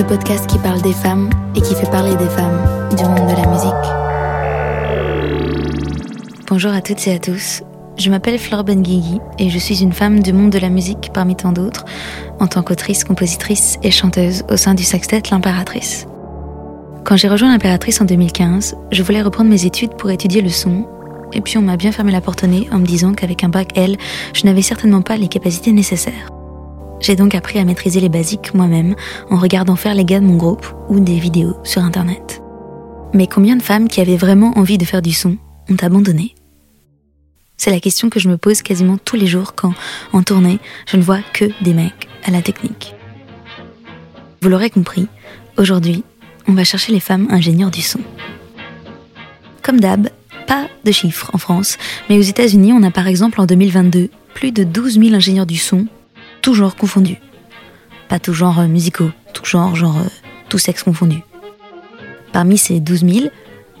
Le podcast qui parle des femmes et qui fait parler des femmes du monde de la musique. Bonjour à toutes et à tous. Je m'appelle Flore Benguigui et je suis une femme du monde de la musique parmi tant d'autres, en tant qu'autrice, compositrice et chanteuse au sein du sextet L'Impératrice. Quand j'ai rejoint l'Impératrice en 2015, je voulais reprendre mes études pour étudier le son, et puis on m'a bien fermé la porte au nez en me disant qu'avec un bac L, je n'avais certainement pas les capacités nécessaires. J'ai donc appris à maîtriser les basiques moi-même en regardant faire les gars de mon groupe ou des vidéos sur Internet. Mais combien de femmes qui avaient vraiment envie de faire du son ont abandonné? C'est la question que je me pose quasiment tous les jours quand, en tournée, je ne vois que des mecs à la technique. Vous l'aurez compris, aujourd'hui, on va chercher les femmes ingénieurs du son. Comme d'hab, pas de chiffres en France, mais aux États-Unis, on a par exemple en 2022 plus de 12 000 ingénieurs du son tout genre confondu. Pas tout genre euh, musicaux, tout genre, genre, euh, tout sexe confondu. Parmi ces 12 000,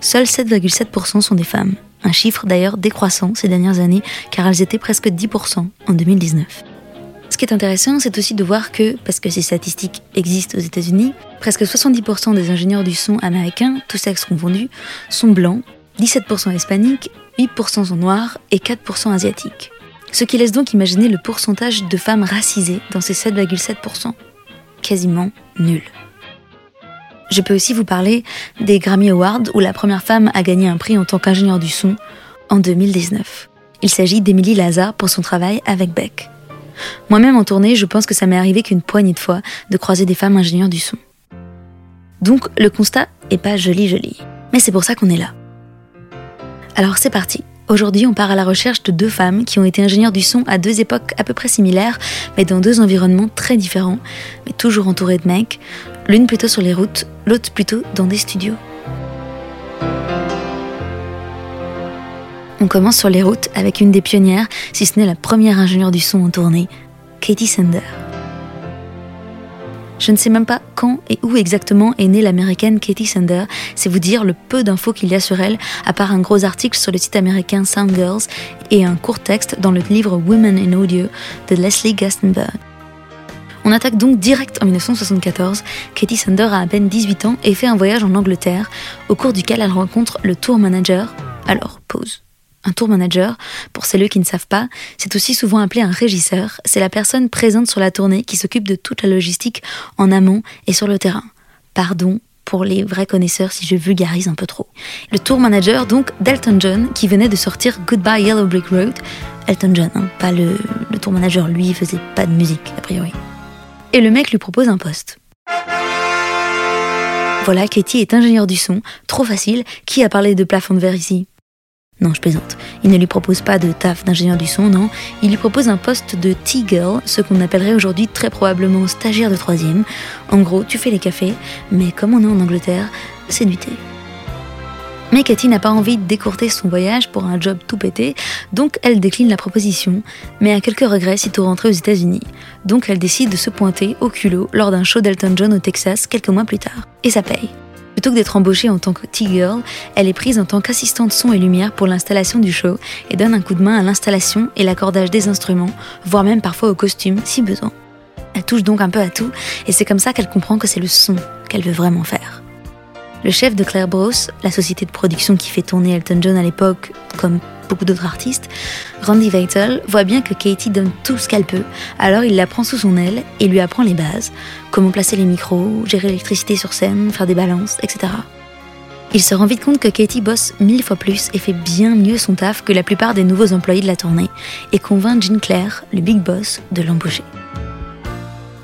seuls 7,7% sont des femmes. Un chiffre d'ailleurs décroissant ces dernières années, car elles étaient presque 10% en 2019. Ce qui est intéressant, c'est aussi de voir que, parce que ces statistiques existent aux États-Unis, presque 70% des ingénieurs du son américains, tous sexes confondus, sont blancs, 17% hispaniques, 8% sont noirs et 4% asiatiques. Ce qui laisse donc imaginer le pourcentage de femmes racisées dans ces 7,7%. Quasiment nul. Je peux aussi vous parler des Grammy Awards où la première femme a gagné un prix en tant qu'ingénieure du son en 2019. Il s'agit d'Emily Lazar pour son travail avec Beck. Moi-même en tournée, je pense que ça m'est arrivé qu'une poignée de fois de croiser des femmes ingénieures du son. Donc le constat est pas joli joli, mais c'est pour ça qu'on est là. Alors c'est parti. Aujourd'hui, on part à la recherche de deux femmes qui ont été ingénieures du son à deux époques à peu près similaires, mais dans deux environnements très différents, mais toujours entourées de mecs, l'une plutôt sur les routes, l'autre plutôt dans des studios. On commence sur les routes avec une des pionnières, si ce n'est la première ingénieure du son en tournée, Katie Sander. Je ne sais même pas quand et où exactement est née l'américaine Katie Sander, c'est vous dire le peu d'infos qu'il y a sur elle, à part un gros article sur le site américain Sound Girls et un court texte dans le livre Women in Audio de Leslie Gastenberg. On attaque donc direct en 1974. Katie Sander a à peine 18 ans et fait un voyage en Angleterre, au cours duquel elle rencontre le tour manager. Alors, pause. Un tour manager, pour celles qui ne savent pas, c'est aussi souvent appelé un régisseur. C'est la personne présente sur la tournée qui s'occupe de toute la logistique en amont et sur le terrain. Pardon pour les vrais connaisseurs si je vulgarise un peu trop. Le tour manager, donc, d'Elton John, qui venait de sortir Goodbye Yellow Brick Road. Elton John, hein, pas le, tour manager, lui, il faisait pas de musique, a priori. Et le mec lui propose un poste. Voilà, Katie est ingénieur du son, trop facile. Qui a parlé de plafond de verre ici? Non, je plaisante. Il ne lui propose pas de taf d'ingénieur du son, non. Il lui propose un poste de tea girl, ce qu'on appellerait aujourd'hui très probablement stagiaire de troisième. En gros, tu fais les cafés, mais comme on est en Angleterre, c'est du thé. Mais Cathy n'a pas envie de décourter son voyage pour un job tout pété, donc elle décline la proposition, mais a quelques regrets sitôt rentrée aux États-Unis. Donc elle décide de se pointer au culot lors d'un show d'Elton John au Texas quelques mois plus tard. Et ça paye. Plutôt que d'être embauchée en tant que T-Girl, elle est prise en tant qu'assistante son et lumière pour l'installation du show et donne un coup de main à l'installation et l'accordage des instruments, voire même parfois au costume si besoin. Elle touche donc un peu à tout et c'est comme ça qu'elle comprend que c'est le son qu'elle veut vraiment faire. Le chef de Claire Bros, la société de production qui fait tourner Elton John à l'époque, comme beaucoup d'autres artistes, Randy Veitel voit bien que Katie donne tout ce qu'elle peut, alors il la prend sous son aile et lui apprend les bases, comment placer les micros, gérer l'électricité sur scène, faire des balances, etc. Il se rend vite compte que Katie bosse mille fois plus et fait bien mieux son taf que la plupart des nouveaux employés de la tournée, et convainc Jean Claire, le big boss, de l'embaucher.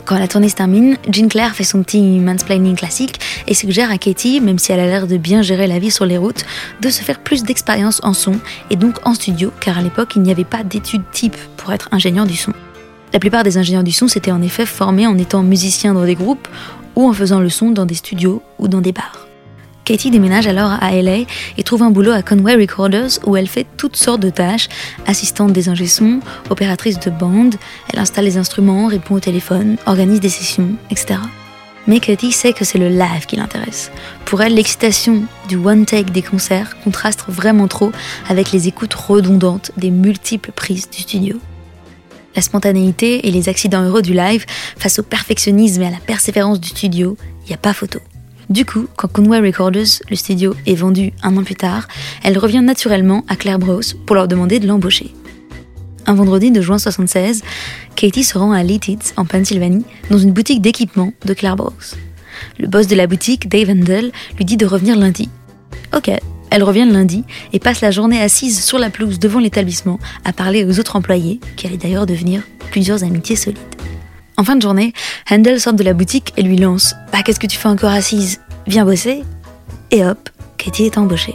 Quand la tournée se termine, Jean Claire fait son petit mansplaining classique et suggère à Katie, même si elle a l'air de bien gérer la vie sur les routes, de se faire plus d'expérience en son et donc en studio, car à l'époque il n'y avait pas d'études type pour être ingénieur du son. La plupart des ingénieurs du son s'étaient en effet formés en étant musiciens dans des groupes ou en faisant le son dans des studios ou dans des bars. Katie déménage alors à LA et trouve un boulot à Conway Recorders où elle fait toutes sortes de tâches, assistante des ingé opératrice de bande, elle installe les instruments, répond au téléphone, organise des sessions, etc. Mais Katie sait que c'est le live qui l'intéresse. Pour elle, l'excitation du one take des concerts contraste vraiment trop avec les écoutes redondantes des multiples prises du studio. La spontanéité et les accidents heureux du live face au perfectionnisme et à la persévérance du studio, il n'y a pas photo. Du coup, quand Conway Recorders, le studio, est vendu un an plus tard, elle revient naturellement à Claire Bros pour leur demander de l'embaucher. Un vendredi de juin 76, Katie se rend à Lititz, en Pennsylvanie, dans une boutique d'équipement de Claire Bros. Le boss de la boutique, Dave Handel, lui dit de revenir lundi. Ok, elle revient lundi et passe la journée assise sur la pelouse devant l'établissement à parler aux autres employés, qui allaient d'ailleurs devenir plusieurs amitiés solides. En fin de journée, Handel sort de la boutique et lui lance Bah, qu'est-ce que tu fais encore assise? Viens bosser Et hop, Katie est embauchée.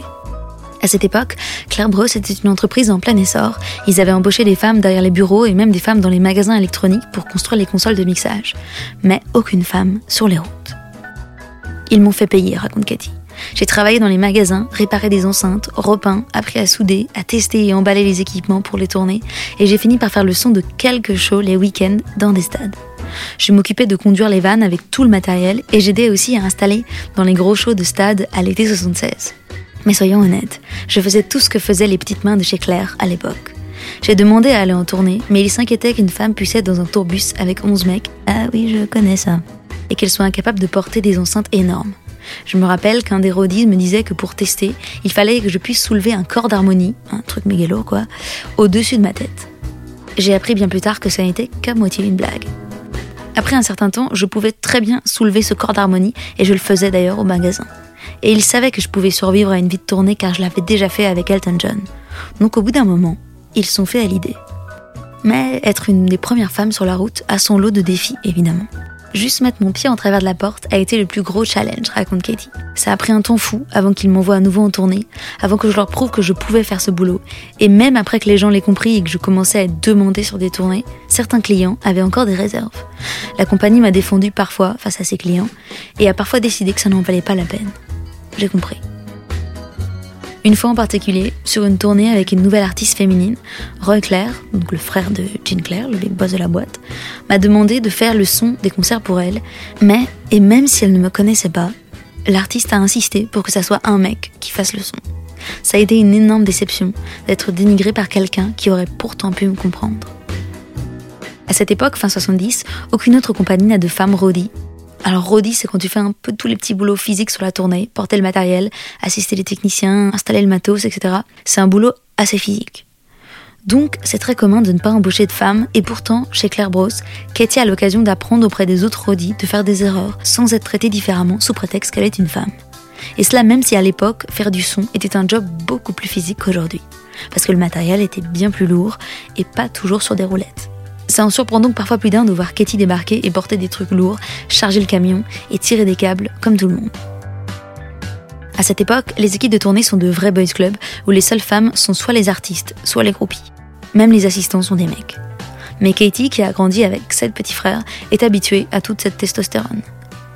À cette époque, Claire Bros était une entreprise en plein essor. Ils avaient embauché des femmes derrière les bureaux et même des femmes dans les magasins électroniques pour construire les consoles de mixage. Mais aucune femme sur les routes. Ils m'ont fait payer, raconte Katie. J'ai travaillé dans les magasins, réparé des enceintes, repeint, appris à souder, à tester et emballer les équipements pour les tourner, et j'ai fini par faire le son de quelques shows les week-ends dans des stades. Je m'occupais de conduire les vannes avec tout le matériel et j'aidais aussi à installer dans les gros shows de stade à l'été 76. Mais soyons honnêtes, je faisais tout ce que faisaient les petites mains de chez Claire à l'époque. J'ai demandé à aller en tournée, mais il s'inquiétait qu'une femme puisse être dans un tourbus avec 11 mecs. Ah oui, je connais ça. Et qu'elle soit incapable de porter des enceintes énormes. Je me rappelle qu'un des rodis me disait que pour tester, il fallait que je puisse soulever un corps d'harmonie, un truc mégalo quoi, au-dessus de ma tête. J'ai appris bien plus tard que ça n'était qu'à moitié une blague. Après un certain temps, je pouvais très bien soulever ce corps d'harmonie, et je le faisais d'ailleurs au magasin. Et il savait que je pouvais survivre à une vie de tournée car je l'avais déjà fait avec Elton John. Donc au bout d'un moment, ils sont faits à l'idée. Mais être une des premières femmes sur la route a son lot de défis, évidemment. Juste mettre mon pied en travers de la porte a été le plus gros challenge, raconte Katie. Ça a pris un temps fou avant qu'ils m'envoient à nouveau en tournée, avant que je leur prouve que je pouvais faire ce boulot. Et même après que les gens l'aient compris et que je commençais à être demandée sur des tournées, certains clients avaient encore des réserves. La compagnie m'a défendu parfois face à ses clients et a parfois décidé que ça n'en valait pas la peine. J'ai compris. Une fois en particulier, sur une tournée avec une nouvelle artiste féminine, Roy Claire, le frère de Jean Claire, le big boss de la boîte, m'a demandé de faire le son des concerts pour elle, mais, et même si elle ne me connaissait pas, l'artiste a insisté pour que ça soit un mec qui fasse le son. Ça a été une énorme déception d'être dénigré par quelqu'un qui aurait pourtant pu me comprendre. À cette époque, fin 70, aucune autre compagnie n'a de femme Roddy, alors Rodi, c'est quand tu fais un peu tous les petits boulots physiques sur la tournée, porter le matériel, assister les techniciens, installer le matos, etc. C'est un boulot assez physique. Donc, c'est très commun de ne pas embaucher de femmes, et pourtant, chez Claire Bros, Katie a l'occasion d'apprendre auprès des autres Rodi de faire des erreurs sans être traitée différemment sous prétexte qu'elle est une femme. Et cela même si à l'époque, faire du son était un job beaucoup plus physique qu'aujourd'hui. Parce que le matériel était bien plus lourd et pas toujours sur des roulettes. Ça en surprend donc parfois plus d'un de voir Katie débarquer et porter des trucs lourds, charger le camion et tirer des câbles comme tout le monde. À cette époque, les équipes de tournée sont de vrais boys clubs où les seules femmes sont soit les artistes, soit les groupies. Même les assistants sont des mecs. Mais Katie, qui a grandi avec sept petits frères, est habituée à toute cette testostérone.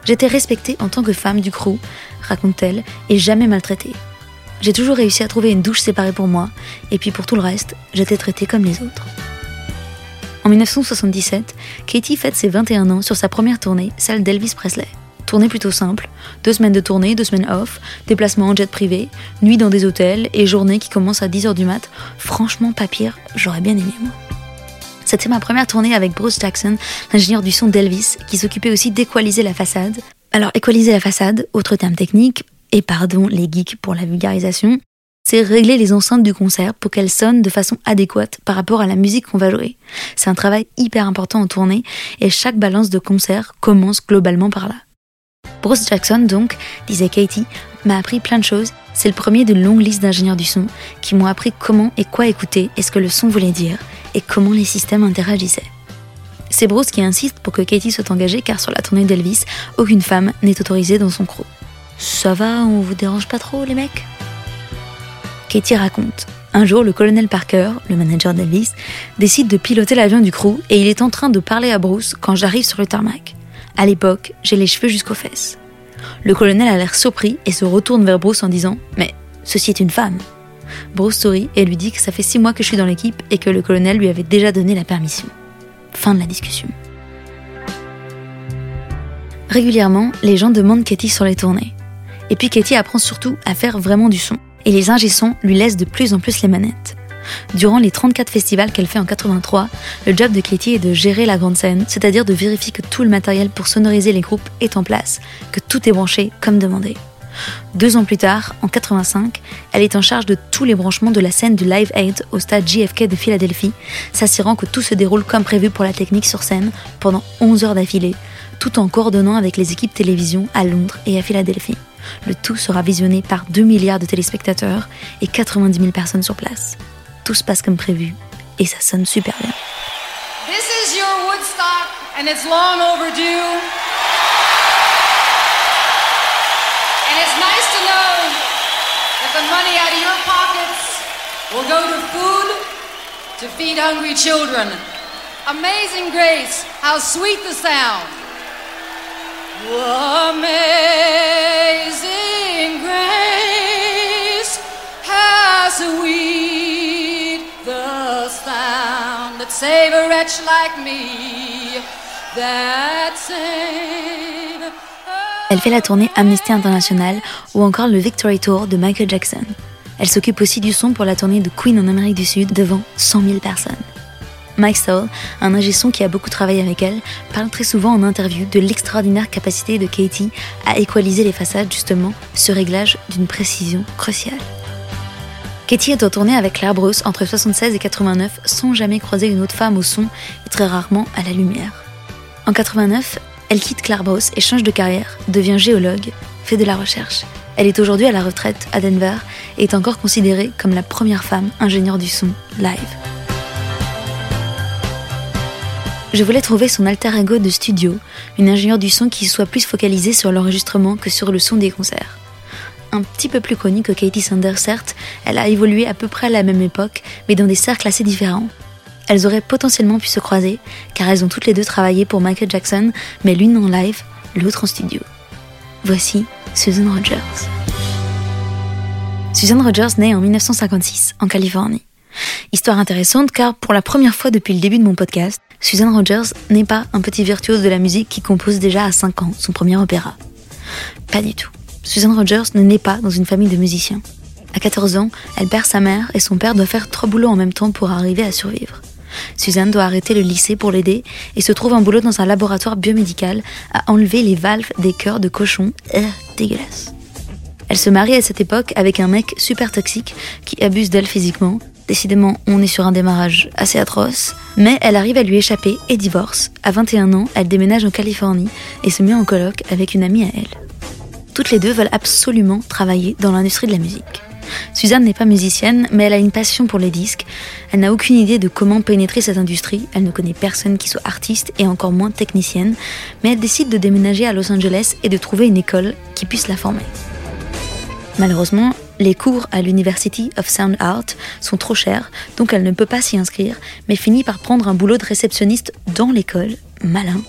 J'étais respectée en tant que femme du crew, raconte-t-elle, et jamais maltraitée. J'ai toujours réussi à trouver une douche séparée pour moi, et puis pour tout le reste, j'étais traitée comme les autres. En 1977, Katie fête ses 21 ans sur sa première tournée, celle d'Elvis Presley. Tournée plutôt simple, deux semaines de tournée, deux semaines off, déplacement en jet privé, nuit dans des hôtels et journée qui commence à 10h du mat. Franchement, pas pire, j'aurais bien aimé moi. C'était ma première tournée avec Bruce Jackson, l'ingénieur du son d'Elvis, qui s'occupait aussi d'équaliser la façade. Alors, équaliser la façade, autre terme technique, et pardon les geeks pour la vulgarisation, c'est régler les enceintes du concert pour qu'elles sonnent de façon adéquate par rapport à la musique qu'on va jouer. C'est un travail hyper important en tournée et chaque balance de concert commence globalement par là. Bruce Jackson, donc, disait Katie, m'a appris plein de choses. C'est le premier d'une longue liste d'ingénieurs du son qui m'ont appris comment et quoi écouter et ce que le son voulait dire et comment les systèmes interagissaient. C'est Bruce qui insiste pour que Katie soit engagée car sur la tournée d'Elvis, aucune femme n'est autorisée dans son crew. Ça va, on vous dérange pas trop les mecs? Katie raconte. Un jour, le colonel Parker, le manager d'Elvis, décide de piloter l'avion du crew et il est en train de parler à Bruce quand j'arrive sur le tarmac. À l'époque, j'ai les cheveux jusqu'aux fesses. Le colonel a l'air surpris et se retourne vers Bruce en disant Mais ceci est une femme. Bruce sourit et lui dit que ça fait six mois que je suis dans l'équipe et que le colonel lui avait déjà donné la permission. Fin de la discussion. Régulièrement, les gens demandent Katie sur les tournées. Et puis Katie apprend surtout à faire vraiment du son. Et les ingé lui laissent de plus en plus les manettes. Durant les 34 festivals qu'elle fait en 83, le job de Katie est de gérer la grande scène, c'est-à-dire de vérifier que tout le matériel pour sonoriser les groupes est en place, que tout est branché comme demandé. Deux ans plus tard, en 85, elle est en charge de tous les branchements de la scène du Live Aid au stade JFK de Philadelphie, s'assurant que tout se déroule comme prévu pour la technique sur scène pendant 11 heures d'affilée, tout en coordonnant avec les équipes télévision à Londres et à Philadelphie. Le tout sera visionné par 2 milliards de téléspectateurs et 90 000 personnes sur place. Tout se passe comme prévu et ça sonne super bien. This is your Woodstock and it's long overdue. And it's nice to know that the money out of your pockets will go to food to feed hungry children. Amazing grace, how sweet the sound. Save a wretch like me, Elle fait la tournée Amnesty International ou encore le Victory Tour de Michael Jackson. Elle s'occupe aussi du son pour la tournée de Queen en Amérique du Sud devant 100 000 personnes. Mike Stoll, un ingé son qui a beaucoup travaillé avec elle, parle très souvent en interview de l'extraordinaire capacité de Katie à équaliser les façades justement, ce réglage d'une précision cruciale. Katie est en tournée avec Claire Bruce entre 76 et 89 sans jamais croiser une autre femme au son et très rarement à la lumière. En 89, elle quitte Clarbos et change de carrière, devient géologue, fait de la recherche. Elle est aujourd'hui à la retraite à Denver et est encore considérée comme la première femme ingénieure du son live. Je voulais trouver son alter ego de studio, une ingénieure du son qui soit plus focalisée sur l'enregistrement que sur le son des concerts. Un petit peu plus connue que Katie Sanders, certes, elle a évolué à peu près à la même époque, mais dans des cercles assez différents, elles auraient potentiellement pu se croiser, car elles ont toutes les deux travaillé pour Michael Jackson, mais l'une en live, l'autre en studio. Voici Susan Rogers. Susan Rogers naît en 1956, en Californie. Histoire intéressante car pour la première fois depuis le début de mon podcast, Susan Rogers n'est pas un petit virtuose de la musique qui compose déjà à 5 ans son premier opéra. Pas du tout. Susan Rogers ne naît pas dans une famille de musiciens. À 14 ans, elle perd sa mère et son père doit faire trois boulots en même temps pour arriver à survivre. Suzanne doit arrêter le lycée pour l'aider et se trouve un boulot dans un laboratoire biomédical à enlever les valves des cœurs de cochons. Euh, dégueulasse. Elle se marie à cette époque avec un mec super toxique qui abuse d'elle physiquement. Décidément, on est sur un démarrage assez atroce, mais elle arrive à lui échapper et divorce. À 21 ans, elle déménage en Californie et se met en colloque avec une amie à elle. Toutes les deux veulent absolument travailler dans l'industrie de la musique. Suzanne n'est pas musicienne, mais elle a une passion pour les disques. Elle n'a aucune idée de comment pénétrer cette industrie. Elle ne connaît personne qui soit artiste et encore moins technicienne. Mais elle décide de déménager à Los Angeles et de trouver une école qui puisse la former. Malheureusement, les cours à l'University of Sound Art sont trop chers, donc elle ne peut pas s'y inscrire, mais finit par prendre un boulot de réceptionniste dans l'école, malin,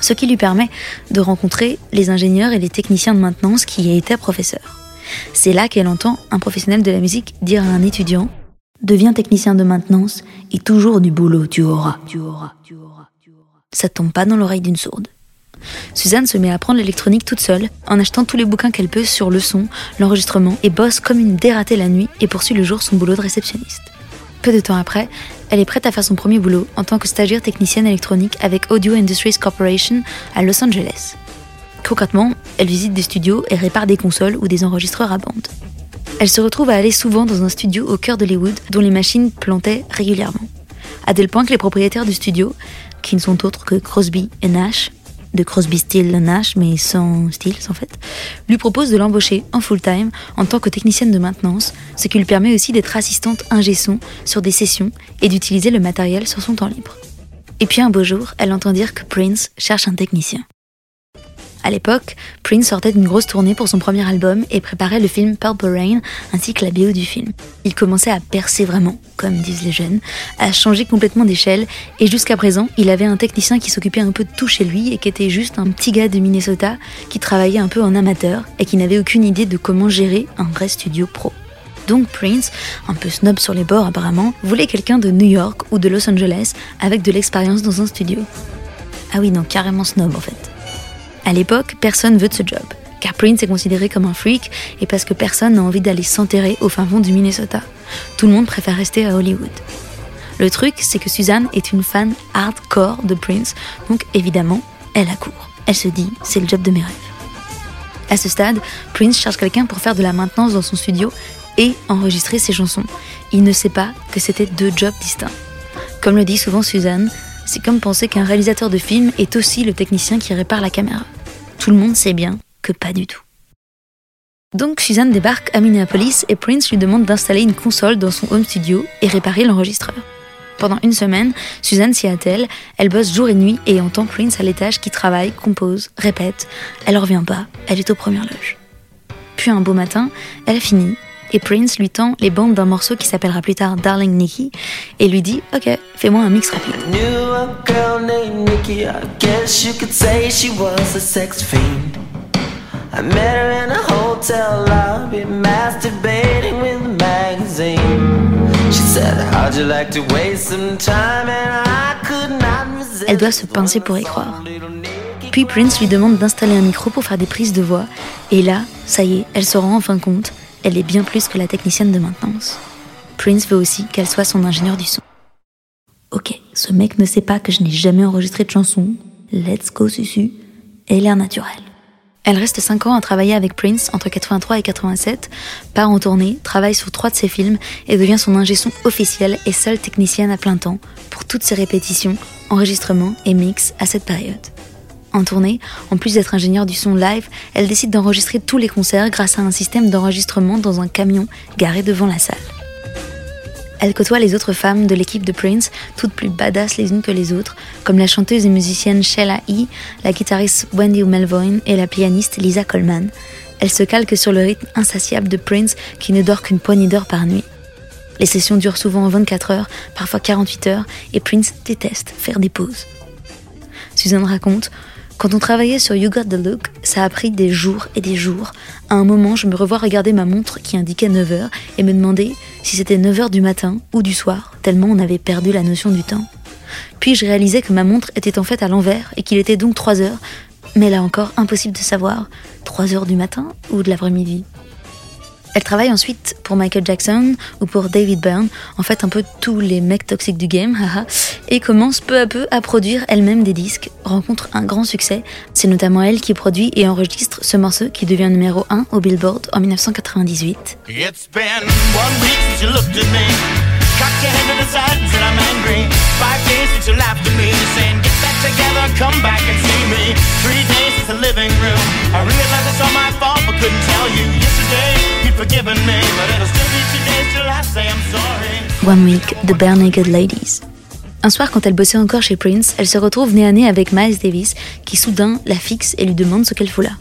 ce qui lui permet de rencontrer les ingénieurs et les techniciens de maintenance qui y étaient professeurs. C'est là qu'elle entend un professionnel de la musique dire à un étudiant Deviens technicien de maintenance et toujours du boulot tu auras. Tu. Ça tombe pas dans l'oreille d'une sourde. Suzanne se met à apprendre l'électronique toute seule, en achetant tous les bouquins qu'elle peut sur le son, l'enregistrement, et bosse comme une dératée la nuit et poursuit le jour son boulot de réceptionniste. Peu de temps après, elle est prête à faire son premier boulot en tant que stagiaire technicienne électronique avec Audio Industries Corporation à Los Angeles. Concrètement, elle visite des studios et répare des consoles ou des enregistreurs à bande. Elle se retrouve à aller souvent dans un studio au cœur d'Hollywood dont les machines plantaient régulièrement. À tel point que les propriétaires du studio, qui ne sont autres que Crosby et Nash, de Crosby, Still, Nash, mais sans Stills en fait, lui proposent de l'embaucher en full-time en tant que technicienne de maintenance, ce qui lui permet aussi d'être assistante ingé son sur des sessions et d'utiliser le matériel sur son temps libre. Et puis un beau jour, elle entend dire que Prince cherche un technicien. À l'époque, Prince sortait d'une grosse tournée pour son premier album et préparait le film Purple Rain ainsi que la BO du film. Il commençait à percer vraiment, comme disent les jeunes, à changer complètement d'échelle et jusqu'à présent, il avait un technicien qui s'occupait un peu de tout chez lui et qui était juste un petit gars de Minnesota qui travaillait un peu en amateur et qui n'avait aucune idée de comment gérer un vrai studio pro. Donc Prince, un peu snob sur les bords apparemment, voulait quelqu'un de New York ou de Los Angeles avec de l'expérience dans un studio. Ah oui, non, carrément snob en fait. À l'époque, personne veut de ce job, car Prince est considéré comme un freak et parce que personne n'a envie d'aller s'enterrer au fin fond du Minnesota. Tout le monde préfère rester à Hollywood. Le truc, c'est que Suzanne est une fan hardcore de Prince, donc évidemment, elle accourt. Elle se dit, c'est le job de mes rêves. À ce stade, Prince cherche quelqu'un pour faire de la maintenance dans son studio et enregistrer ses chansons. Il ne sait pas que c'était deux jobs distincts. Comme le dit souvent Suzanne, c'est comme penser qu'un réalisateur de film est aussi le technicien qui répare la caméra tout le monde sait bien que pas du tout. Donc Suzanne débarque à Minneapolis et Prince lui demande d'installer une console dans son home studio et réparer l'enregistreur. Pendant une semaine, Suzanne s'y attelle, elle bosse jour et nuit et entend Prince à l'étage qui travaille, compose, répète. Elle revient pas, elle est aux premières loges. Puis un beau matin, elle a fini et Prince lui tend les bandes d'un morceau qui s'appellera plus tard Darling Nikki et lui dit Ok, fais-moi un mix rapide. Elle doit se pincer pour y croire. Puis Prince lui demande d'installer un micro pour faire des prises de voix, et là, ça y est, elle se rend en fin compte elle est bien plus que la technicienne de maintenance. Prince veut aussi qu'elle soit son ingénieur du son. Ok, ce mec ne sait pas que je n'ai jamais enregistré de chanson. Let's go susu. Et l'air naturel. Elle reste 5 ans à travailler avec Prince entre 83 et 87, part en tournée, travaille sur trois de ses films et devient son ingé son officiel et seule technicienne à plein temps pour toutes ses répétitions, enregistrements et mix à cette période. En tournée, en plus d'être ingénieure du son live, elle décide d'enregistrer tous les concerts grâce à un système d'enregistrement dans un camion garé devant la salle. Elle côtoie les autres femmes de l'équipe de Prince, toutes plus badass les unes que les autres, comme la chanteuse et musicienne Sheila E., la guitariste Wendy Melvoin et la pianiste Lisa Coleman. Elle se calque sur le rythme insatiable de Prince qui ne dort qu'une poignée d'heures par nuit. Les sessions durent souvent 24 heures, parfois 48 heures, et Prince déteste faire des pauses. Suzanne raconte quand on travaillait sur You Got the Look, ça a pris des jours et des jours. À un moment, je me revois regarder ma montre qui indiquait 9h et me demander si c'était 9h du matin ou du soir, tellement on avait perdu la notion du temps. Puis je réalisais que ma montre était en fait à l'envers et qu'il était donc 3 heures, mais là encore, impossible de savoir, 3 heures du matin ou de l'après-midi. Elle travaille ensuite pour Michael Jackson ou pour David Byrne, en fait un peu tous les mecs toxiques du game, haha, et commence peu à peu à produire elle-même des disques, rencontre un grand succès. C'est notamment elle qui produit et enregistre ce morceau qui devient numéro 1 au Billboard en 1998. One Week, The Bare Naked Ladies. Un soir, quand elle bossait encore chez Prince, elle se retrouve nez à nez avec Miles Davis, qui soudain la fixe et lui demande ce qu'elle fout là.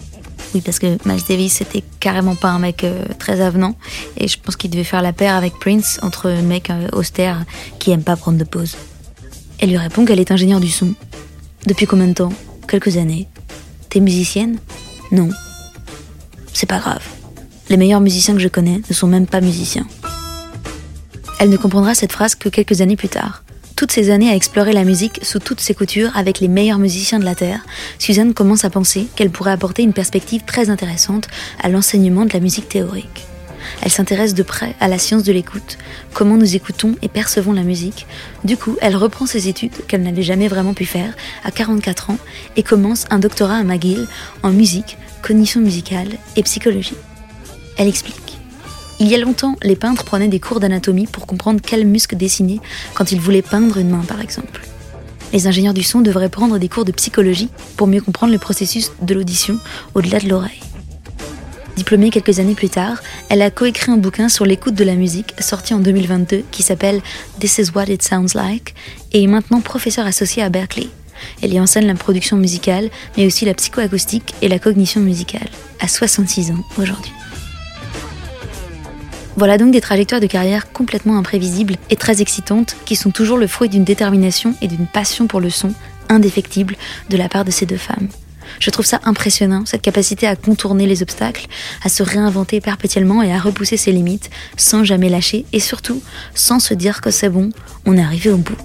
Oui, parce que Miles Davis c'était carrément pas un mec euh, très avenant, et je pense qu'il devait faire la paire avec Prince entre un mec euh, austère qui aime pas prendre de pause. Elle lui répond qu'elle est ingénieure du son. Depuis combien de temps? Quelques années. T'es musicienne? Non. C'est pas grave. Les meilleurs musiciens que je connais ne sont même pas musiciens. Elle ne comprendra cette phrase que quelques années plus tard. Toutes ces années à explorer la musique sous toutes ses coutures avec les meilleurs musiciens de la Terre, Suzanne commence à penser qu'elle pourrait apporter une perspective très intéressante à l'enseignement de la musique théorique. Elle s'intéresse de près à la science de l'écoute, comment nous écoutons et percevons la musique. Du coup, elle reprend ses études qu'elle n'avait jamais vraiment pu faire à 44 ans et commence un doctorat à McGill en musique, cognition musicale et psychologie. Elle explique. Il y a longtemps, les peintres prenaient des cours d'anatomie pour comprendre quel muscle dessiner quand ils voulaient peindre une main, par exemple. Les ingénieurs du son devraient prendre des cours de psychologie pour mieux comprendre le processus de l'audition au-delà de l'oreille. Diplômée quelques années plus tard, elle a coécrit un bouquin sur l'écoute de la musique sorti en 2022 qui s'appelle This is what it sounds like et est maintenant professeure associée à Berkeley. Elle y enseigne la production musicale, mais aussi la psychoacoustique et la cognition musicale, à 66 ans aujourd'hui. Voilà donc des trajectoires de carrière complètement imprévisibles et très excitantes qui sont toujours le fruit d'une détermination et d'une passion pour le son indéfectible de la part de ces deux femmes. Je trouve ça impressionnant, cette capacité à contourner les obstacles, à se réinventer perpétuellement et à repousser ses limites sans jamais lâcher et surtout sans se dire que c'est bon, on est arrivé au bout.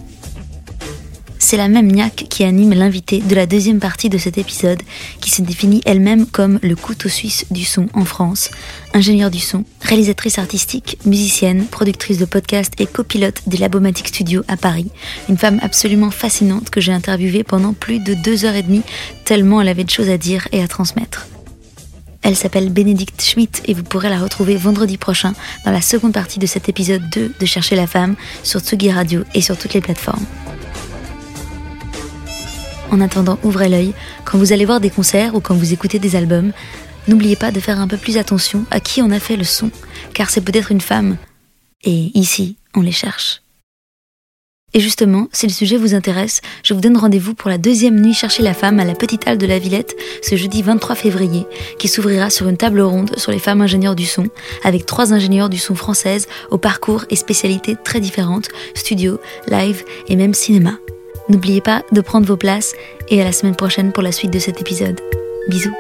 C'est la même niaque qui anime l'invité de la deuxième partie de cet épisode, qui se définit elle-même comme le couteau suisse du son en France, ingénieure du son, réalisatrice artistique, musicienne, productrice de podcasts et copilote des Labomatic Studios à Paris. Une femme absolument fascinante que j'ai interviewée pendant plus de deux heures et demie, tellement elle avait de choses à dire et à transmettre. Elle s'appelle Bénédicte Schmidt et vous pourrez la retrouver vendredi prochain dans la seconde partie de cet épisode 2 de Chercher la femme sur Tsugi Radio et sur toutes les plateformes. En attendant, ouvrez l'œil. Quand vous allez voir des concerts ou quand vous écoutez des albums, n'oubliez pas de faire un peu plus attention à qui on a fait le son, car c'est peut-être une femme. Et ici, on les cherche. Et justement, si le sujet vous intéresse, je vous donne rendez-vous pour la deuxième nuit Chercher la femme à la Petite Halle de la Villette ce jeudi 23 février, qui s'ouvrira sur une table ronde sur les femmes ingénieurs du son, avec trois ingénieurs du son françaises au parcours et spécialités très différentes, studio, live et même cinéma. N'oubliez pas de prendre vos places et à la semaine prochaine pour la suite de cet épisode. Bisous.